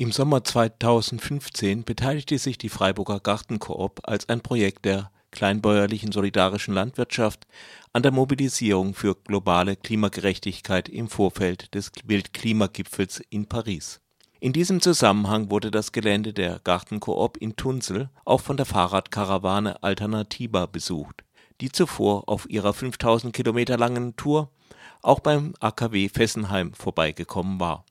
Im Sommer 2015 beteiligte sich die Freiburger Gartenkoop als ein Projekt der kleinbäuerlichen solidarischen Landwirtschaft an der Mobilisierung für globale Klimagerechtigkeit im Vorfeld des Weltklimagipfels in Paris. In diesem Zusammenhang wurde das Gelände der Gartenkoop in Tunsel auch von der Fahrradkarawane Alternativa besucht, die zuvor auf ihrer 5000 Kilometer langen Tour auch beim AKW Fessenheim vorbeigekommen war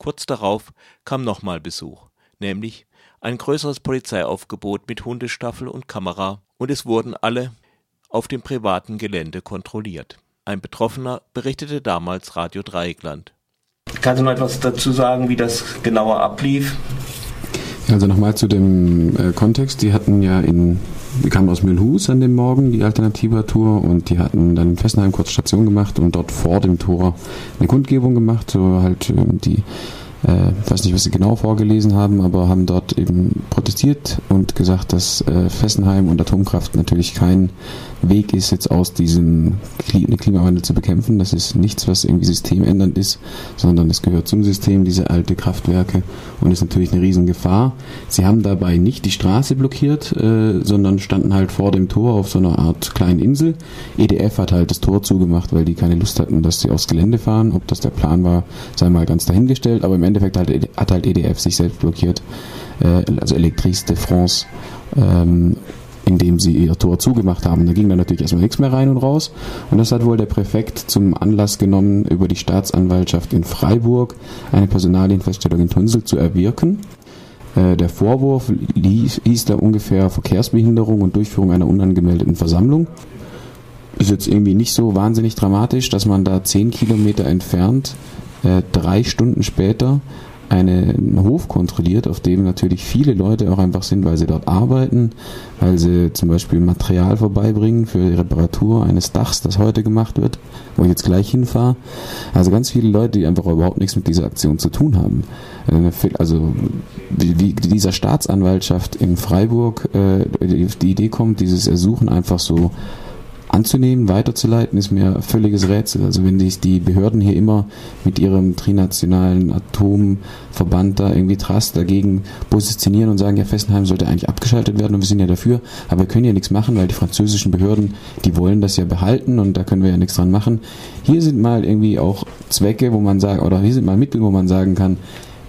Kurz darauf kam nochmal Besuch, nämlich ein größeres Polizeiaufgebot mit Hundestaffel und Kamera, und es wurden alle auf dem privaten Gelände kontrolliert. Ein Betroffener berichtete damals Radio Dreieckland. Kannst du noch etwas dazu sagen, wie das genauer ablief? Also nochmal zu dem äh, Kontext. Die hatten ja in, die kamen aus Mühlhus an dem Morgen, die Alternativa-Tour, und die hatten dann in Fessenheim kurz Station gemacht und dort vor dem Tor eine Kundgebung gemacht, so halt äh, die äh, weiß nicht, was sie genau vorgelesen haben, aber haben dort eben protestiert und gesagt, dass äh, Fessenheim und Atomkraft natürlich kein Weg ist, jetzt aus diesem Klimawandel zu bekämpfen. Das ist nichts, was irgendwie systemändernd ist, sondern es gehört zum System, diese alte Kraftwerke und ist natürlich eine Riesengefahr. Sie haben dabei nicht die Straße blockiert, äh, sondern standen halt vor dem Tor auf so einer Art kleinen Insel. EDF hat halt das Tor zugemacht, weil die keine Lust hatten, dass sie aufs Gelände fahren. Ob das der Plan war, sei mal ganz dahingestellt, aber im Endeffekt hat, hat halt EDF sich selbst blockiert, äh, also Electrice de France. Ähm, indem sie ihr Tor zugemacht haben. Da ging dann natürlich erstmal nichts mehr rein und raus. Und das hat wohl der Präfekt zum Anlass genommen, über die Staatsanwaltschaft in Freiburg eine Personalienfeststellung in Tunsel zu erwirken. Äh, der Vorwurf hieß da ungefähr Verkehrsbehinderung und Durchführung einer unangemeldeten Versammlung. Ist jetzt irgendwie nicht so wahnsinnig dramatisch, dass man da zehn Kilometer entfernt, äh, drei Stunden später, einen Hof kontrolliert, auf dem natürlich viele Leute auch einfach sind, weil sie dort arbeiten, weil sie zum Beispiel Material vorbeibringen für die Reparatur eines Dachs, das heute gemacht wird, wo ich jetzt gleich hinfahre. Also ganz viele Leute, die einfach überhaupt nichts mit dieser Aktion zu tun haben. Also wie dieser Staatsanwaltschaft in Freiburg äh, die Idee kommt, dieses Ersuchen einfach so anzunehmen, weiterzuleiten, ist mir völliges Rätsel. Also wenn sich die Behörden hier immer mit ihrem trinationalen Atomverband da irgendwie Trust dagegen positionieren und sagen, ja, Fessenheim sollte eigentlich abgeschaltet werden und wir sind ja dafür, aber wir können ja nichts machen, weil die französischen Behörden, die wollen das ja behalten und da können wir ja nichts dran machen. Hier sind mal irgendwie auch Zwecke, wo man sagt, oder hier sind mal Mittel, wo man sagen kann,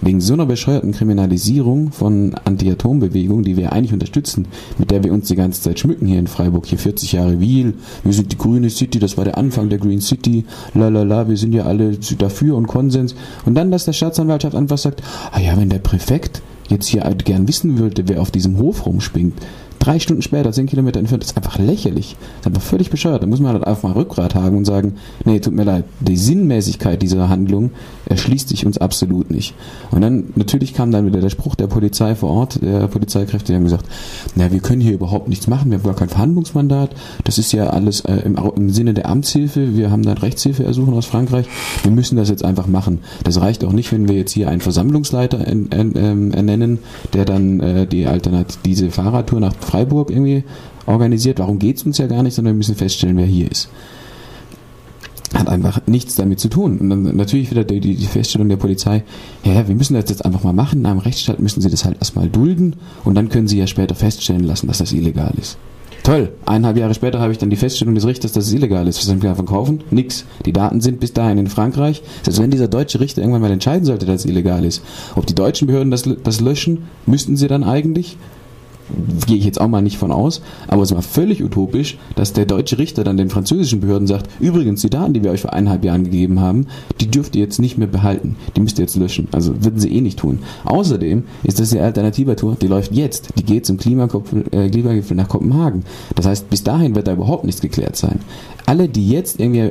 wegen so einer bescheuerten Kriminalisierung von Anti-Atom-Bewegung, die wir eigentlich unterstützen, mit der wir uns die ganze Zeit schmücken hier in Freiburg, hier 40 Jahre Wiel, wir sind die grüne City, das war der Anfang der Green City, la la la, wir sind ja alle dafür und Konsens. Und dann, dass der Staatsanwaltschaft einfach sagt, ah ja, wenn der Präfekt jetzt hier gern wissen würde, wer auf diesem Hof rumspringt, drei Stunden später, zehn Kilometer entfernt, ist einfach lächerlich. Ist einfach völlig bescheuert. Da muss man halt einfach mal Rückgrat haben und sagen, nee, tut mir leid, die Sinnmäßigkeit dieser Handlung erschließt sich uns absolut nicht. Und dann, natürlich kam dann wieder der Spruch der Polizei vor Ort, der Polizeikräfte, die haben gesagt, na, wir können hier überhaupt nichts machen, wir haben gar kein Verhandlungsmandat, das ist ja alles äh, im, im Sinne der Amtshilfe, wir haben dann Rechtshilfe ersuchen aus Frankreich, wir müssen das jetzt einfach machen. Das reicht auch nicht, wenn wir jetzt hier einen Versammlungsleiter ähm, ernennen, der dann äh, die Alternative, diese Fahrradtour nach Freiburg irgendwie organisiert. Warum geht es uns ja gar nicht, sondern wir müssen feststellen, wer hier ist. Hat einfach nichts damit zu tun. Und dann natürlich wieder die, die Feststellung der Polizei, ja, wir müssen das jetzt einfach mal machen. In einem Rechtsstaat müssen sie das halt erstmal dulden und dann können sie ja später feststellen lassen, dass das illegal ist. Toll. Eineinhalb Jahre später habe ich dann die Feststellung des Richters, dass es illegal ist. Was sollen wir davon kaufen? Nix. Die Daten sind bis dahin in Frankreich. Selbst wenn dieser deutsche Richter irgendwann mal entscheiden sollte, dass es illegal ist, ob die deutschen Behörden das, das löschen, müssten sie dann eigentlich gehe ich jetzt auch mal nicht von aus, aber es war völlig utopisch, dass der deutsche Richter dann den französischen Behörden sagt, übrigens die Daten, die wir euch vor eineinhalb Jahren gegeben haben, die dürft ihr jetzt nicht mehr behalten, die müsst ihr jetzt löschen. Also würden sie eh nicht tun. Außerdem ist das die Alternativatour, die läuft jetzt, die geht zum Klimagipfel, äh, Klimagipfel nach Kopenhagen. Das heißt, bis dahin wird da überhaupt nichts geklärt sein. Alle, die jetzt irgendwie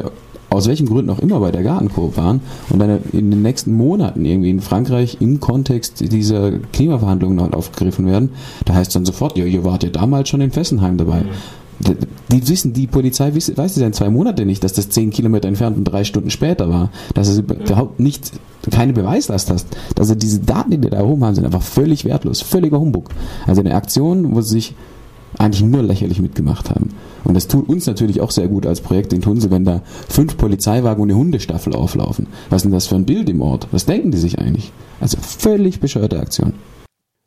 aus welchen Gründen auch immer bei der Gartenkoop waren und dann in den nächsten Monaten irgendwie in Frankreich im Kontext dieser Klimaverhandlungen noch aufgegriffen werden, da heißt dann sofort, ja, ihr wart ja damals schon in Fessenheim dabei. Mhm. Die wissen, die Polizei weiß, weiß es ja in zwei Monate nicht, dass das zehn Kilometer entfernt und drei Stunden später war. Dass es überhaupt nicht, keine Beweislast hast. Also diese Daten, die da oben haben, sind einfach völlig wertlos. Völliger Humbug. Also eine Aktion, wo sie sich eigentlich nur lächerlich mitgemacht haben. Und das tut uns natürlich auch sehr gut als Projekt in Tunsel, wenn da fünf Polizeiwagen und eine Hundestaffel auflaufen. Was ist denn das für ein Bild im Ort? Was denken die sich eigentlich? Also völlig bescheuerte Aktion.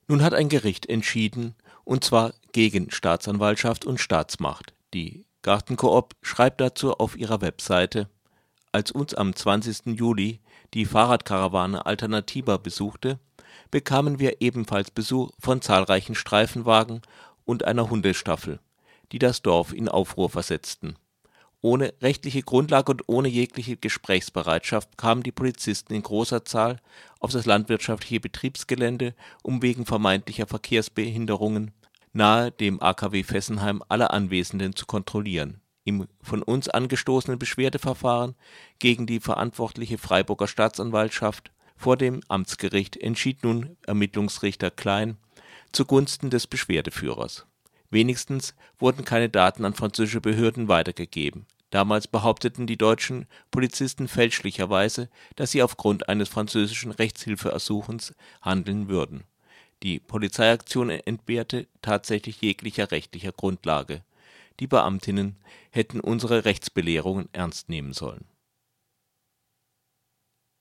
Nun hat ein Gericht entschieden, und zwar gegen Staatsanwaltschaft und Staatsmacht. Die Gartenkoop schreibt dazu auf ihrer Webseite, als uns am 20. Juli die Fahrradkarawane Alternativa besuchte, bekamen wir ebenfalls Besuch von zahlreichen Streifenwagen und einer Hundestaffel, die das Dorf in Aufruhr versetzten. Ohne rechtliche Grundlage und ohne jegliche Gesprächsbereitschaft kamen die Polizisten in großer Zahl auf das landwirtschaftliche Betriebsgelände, um wegen vermeintlicher Verkehrsbehinderungen nahe dem AKW Fessenheim alle Anwesenden zu kontrollieren. Im von uns angestoßenen Beschwerdeverfahren gegen die verantwortliche Freiburger Staatsanwaltschaft vor dem Amtsgericht entschied nun Ermittlungsrichter Klein zugunsten des Beschwerdeführers. Wenigstens wurden keine Daten an französische Behörden weitergegeben Damals behaupteten die deutschen Polizisten fälschlicherweise, dass sie aufgrund eines französischen Rechtshilfeersuchens handeln würden. Die Polizeiaktion entbehrte tatsächlich jeglicher rechtlicher Grundlage. Die Beamtinnen hätten unsere Rechtsbelehrungen ernst nehmen sollen.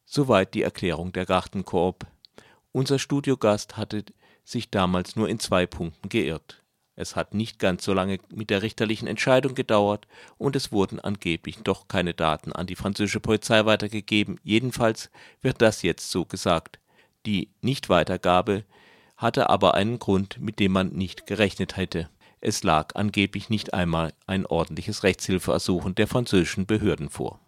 Soweit die Erklärung der Gartenkoop. Unser Studiogast hatte sich damals nur in zwei Punkten geirrt es hat nicht ganz so lange mit der richterlichen Entscheidung gedauert und es wurden angeblich doch keine Daten an die französische Polizei weitergegeben. Jedenfalls wird das jetzt so gesagt. Die Nichtweitergabe hatte aber einen Grund, mit dem man nicht gerechnet hätte. Es lag angeblich nicht einmal ein ordentliches Rechtshilfeersuchen der französischen Behörden vor